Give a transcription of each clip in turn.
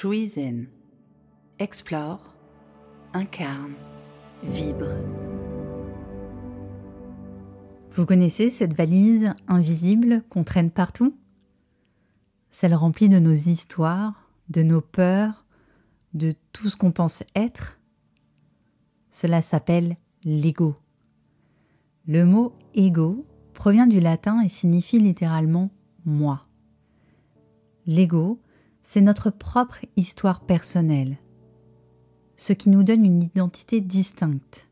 Shuizen. Explore, incarne, vibre. Vous connaissez cette valise invisible qu'on traîne partout? Celle remplie de nos histoires, de nos peurs, de tout ce qu'on pense être? Cela s'appelle l'ego. Le mot ego provient du latin et signifie littéralement moi. L'ego, c'est notre propre histoire personnelle, ce qui nous donne une identité distincte.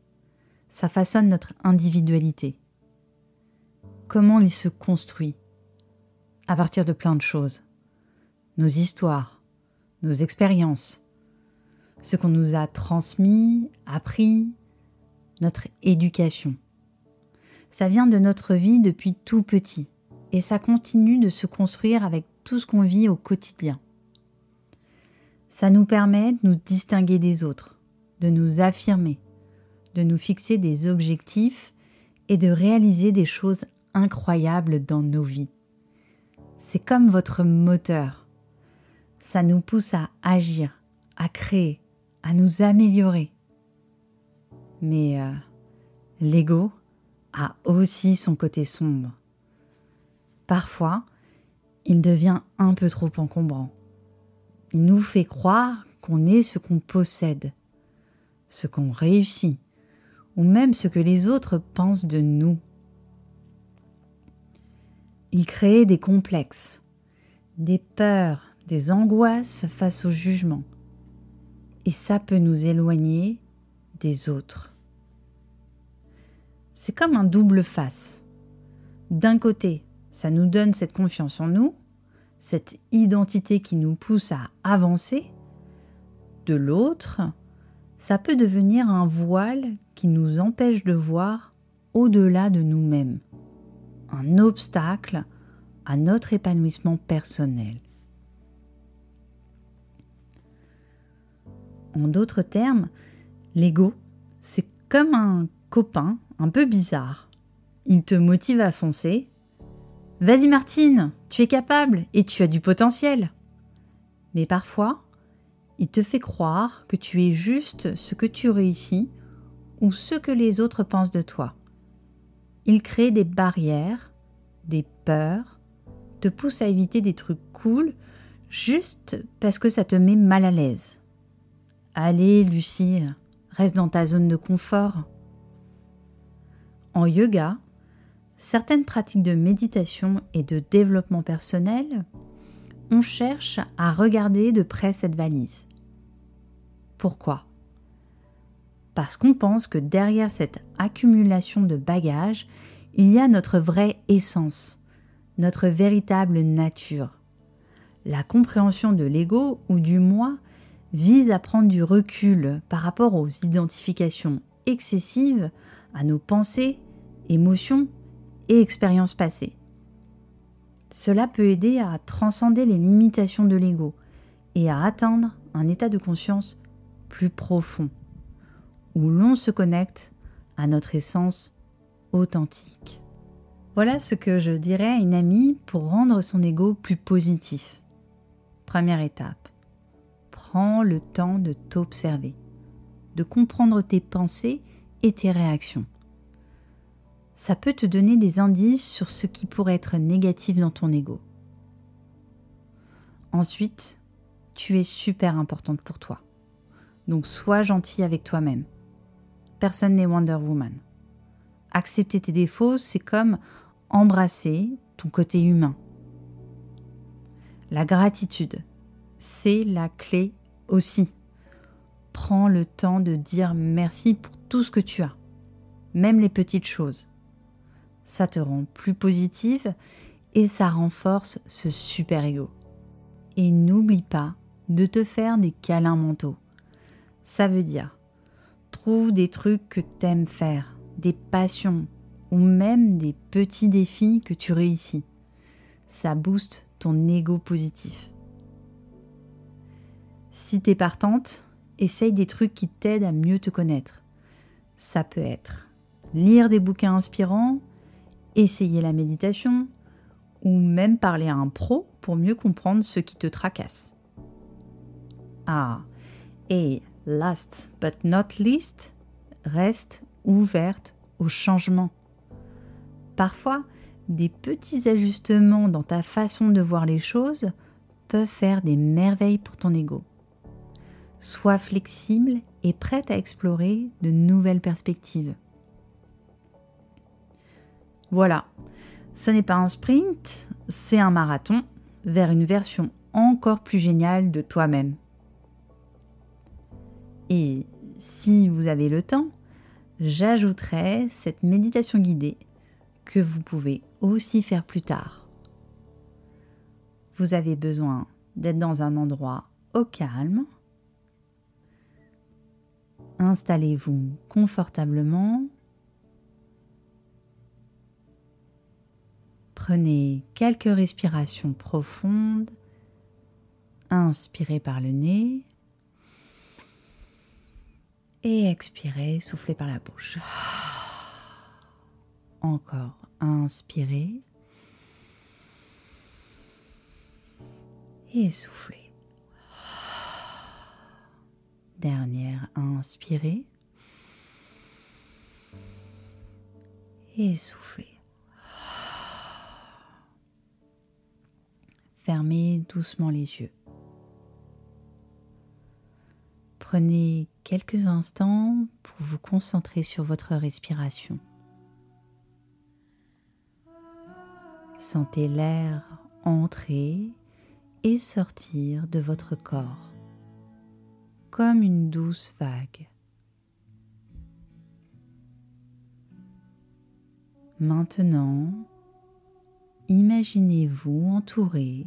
Ça façonne notre individualité. Comment il se construit À partir de plein de choses. Nos histoires, nos expériences, ce qu'on nous a transmis, appris, notre éducation. Ça vient de notre vie depuis tout petit et ça continue de se construire avec tout ce qu'on vit au quotidien. Ça nous permet de nous distinguer des autres, de nous affirmer, de nous fixer des objectifs et de réaliser des choses incroyables dans nos vies. C'est comme votre moteur. Ça nous pousse à agir, à créer, à nous améliorer. Mais euh, l'ego a aussi son côté sombre. Parfois, il devient un peu trop encombrant. Il nous fait croire qu'on est ce qu'on possède, ce qu'on réussit, ou même ce que les autres pensent de nous. Il crée des complexes, des peurs, des angoisses face au jugement, et ça peut nous éloigner des autres. C'est comme un double face. D'un côté, ça nous donne cette confiance en nous, cette identité qui nous pousse à avancer. De l'autre, ça peut devenir un voile qui nous empêche de voir au-delà de nous-mêmes, un obstacle à notre épanouissement personnel. En d'autres termes, l'ego, c'est comme un copain un peu bizarre. Il te motive à foncer, Vas-y Martine, tu es capable et tu as du potentiel. Mais parfois, il te fait croire que tu es juste ce que tu réussis ou ce que les autres pensent de toi. Il crée des barrières, des peurs, te pousse à éviter des trucs cool juste parce que ça te met mal à l'aise. Allez Lucie, reste dans ta zone de confort. En yoga, certaines pratiques de méditation et de développement personnel, on cherche à regarder de près cette valise. Pourquoi? Parce qu'on pense que derrière cette accumulation de bagages, il y a notre vraie essence, notre véritable nature. La compréhension de l'ego ou du moi vise à prendre du recul par rapport aux identifications excessives à nos pensées, émotions et expériences passées. Cela peut aider à transcender les limitations de l'ego et à atteindre un état de conscience plus profond, où l'on se connecte à notre essence authentique. Voilà ce que je dirais à une amie pour rendre son ego plus positif. Première étape, prends le temps de t'observer, de comprendre tes pensées et tes réactions ça peut te donner des indices sur ce qui pourrait être négatif dans ton ego. Ensuite, tu es super importante pour toi. Donc sois gentil avec toi-même. Personne n'est Wonder Woman. Accepter tes défauts, c'est comme embrasser ton côté humain. La gratitude, c'est la clé aussi. Prends le temps de dire merci pour tout ce que tu as, même les petites choses ça te rend plus positive et ça renforce ce super ego. Et n'oublie pas de te faire des câlins mentaux. Ça veut dire, trouve des trucs que t'aimes faire, des passions ou même des petits défis que tu réussis. Ça booste ton ego positif. Si t'es partante, essaye des trucs qui t'aident à mieux te connaître. Ça peut être lire des bouquins inspirants, essayer la méditation ou même parler à un pro pour mieux comprendre ce qui te tracasse. Ah, et last but not least, reste ouverte au changement. Parfois, des petits ajustements dans ta façon de voir les choses peuvent faire des merveilles pour ton ego. Sois flexible et prête à explorer de nouvelles perspectives. Voilà, ce n'est pas un sprint, c'est un marathon vers une version encore plus géniale de toi-même. Et si vous avez le temps, j'ajouterai cette méditation guidée que vous pouvez aussi faire plus tard. Vous avez besoin d'être dans un endroit au calme. Installez-vous confortablement. Prenez quelques respirations profondes. Inspirez par le nez. Et expirez, soufflez par la bouche. Encore, inspirez. Et soufflez. Dernière, inspirez. Et soufflez. Fermez doucement les yeux. Prenez quelques instants pour vous concentrer sur votre respiration. Sentez l'air entrer et sortir de votre corps comme une douce vague. Maintenant, imaginez-vous entouré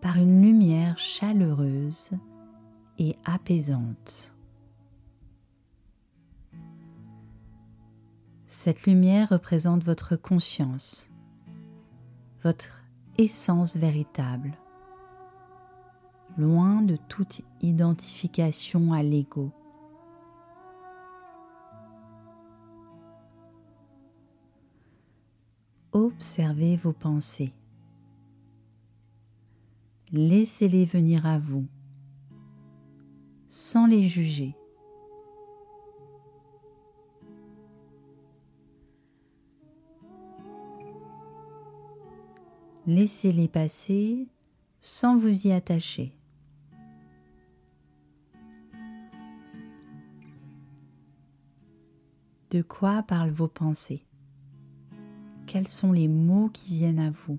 par une lumière chaleureuse et apaisante. Cette lumière représente votre conscience, votre essence véritable, loin de toute identification à l'ego. Observez vos pensées. Laissez-les venir à vous sans les juger. Laissez-les passer sans vous y attacher. De quoi parlent vos pensées? Quels sont les mots qui viennent à vous?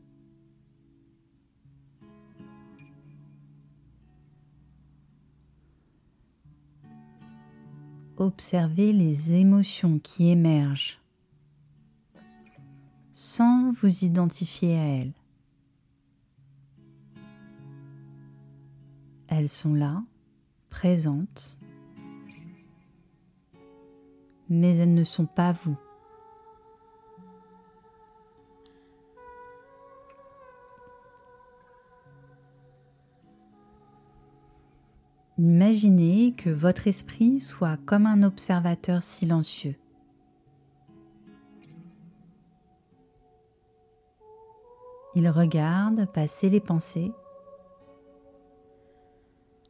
Observez les émotions qui émergent sans vous identifier à elles. Elles sont là, présentes, mais elles ne sont pas vous. Imaginez que votre esprit soit comme un observateur silencieux. Il regarde passer les pensées,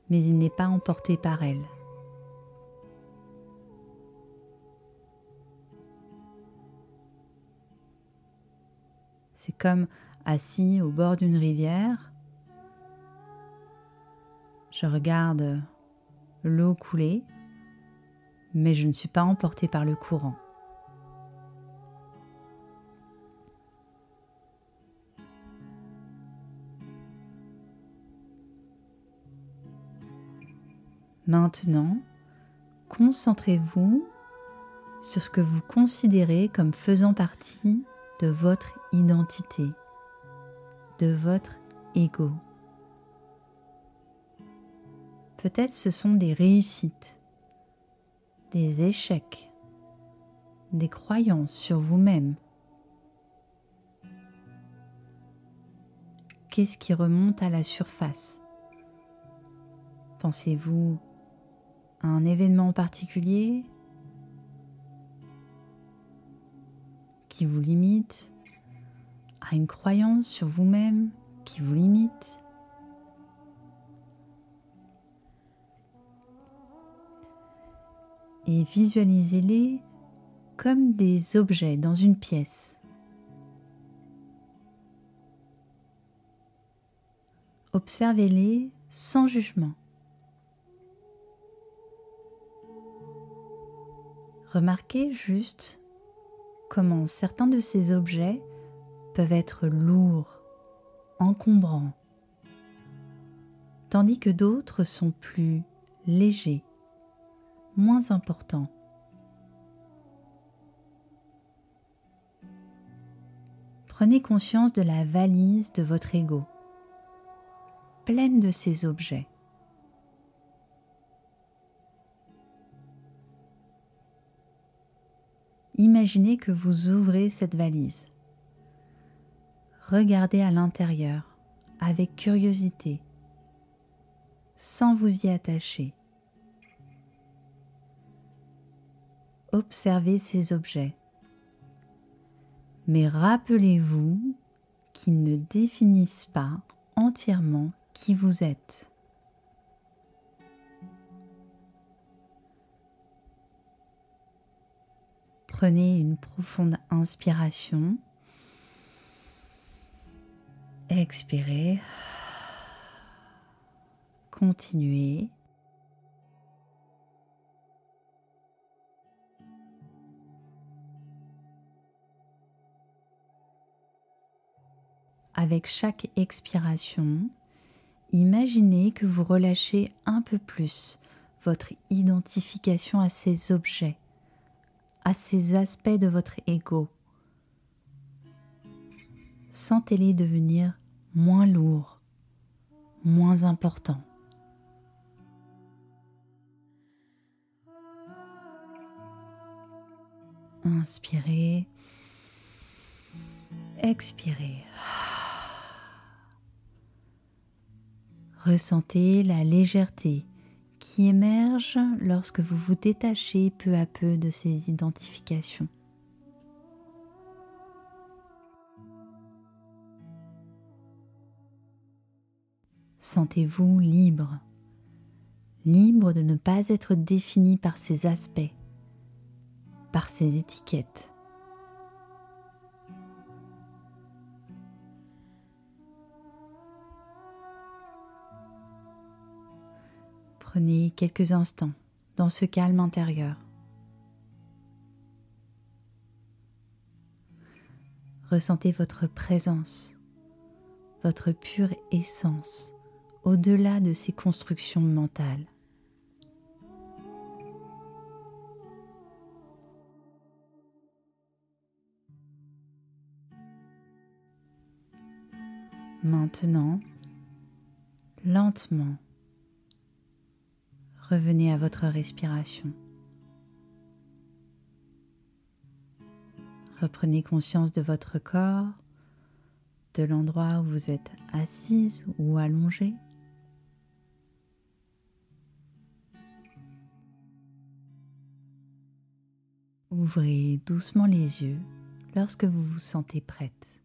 mais il n'est pas emporté par elles. C'est comme assis au bord d'une rivière je regarde l'eau couler, mais je ne suis pas emportée par le courant. Maintenant, concentrez-vous sur ce que vous considérez comme faisant partie de votre identité, de votre ego. Peut-être ce sont des réussites, des échecs, des croyances sur vous-même. Qu'est-ce qui remonte à la surface? Pensez-vous à un événement particulier qui vous limite, à une croyance sur vous-même qui vous limite? Et visualisez-les comme des objets dans une pièce. Observez-les sans jugement. Remarquez juste comment certains de ces objets peuvent être lourds, encombrants, tandis que d'autres sont plus légers, moins importants. Prenez conscience de la valise de votre ego, pleine de ces objets. Imaginez que vous ouvrez cette valise. Regardez à l'intérieur avec curiosité, sans vous y attacher. Observez ces objets. Mais rappelez-vous qu'ils ne définissent pas entièrement qui vous êtes. Prenez une profonde inspiration. Expirez. Continuez. Avec chaque expiration, imaginez que vous relâchez un peu plus votre identification à ces objets à ces aspects de votre ego. Sentez-les devenir moins lourds, moins importants. Inspirez, expirez. Ressentez la légèreté qui émerge lorsque vous vous détachez peu à peu de ces identifications. Sentez-vous libre, libre de ne pas être défini par ces aspects, par ces étiquettes. Prenez quelques instants dans ce calme intérieur. Ressentez votre présence, votre pure essence au-delà de ces constructions mentales. Maintenant, lentement, revenez à votre respiration. Reprenez conscience de votre corps, de l'endroit où vous êtes assise ou allongée. Ouvrez doucement les yeux lorsque vous vous sentez prête.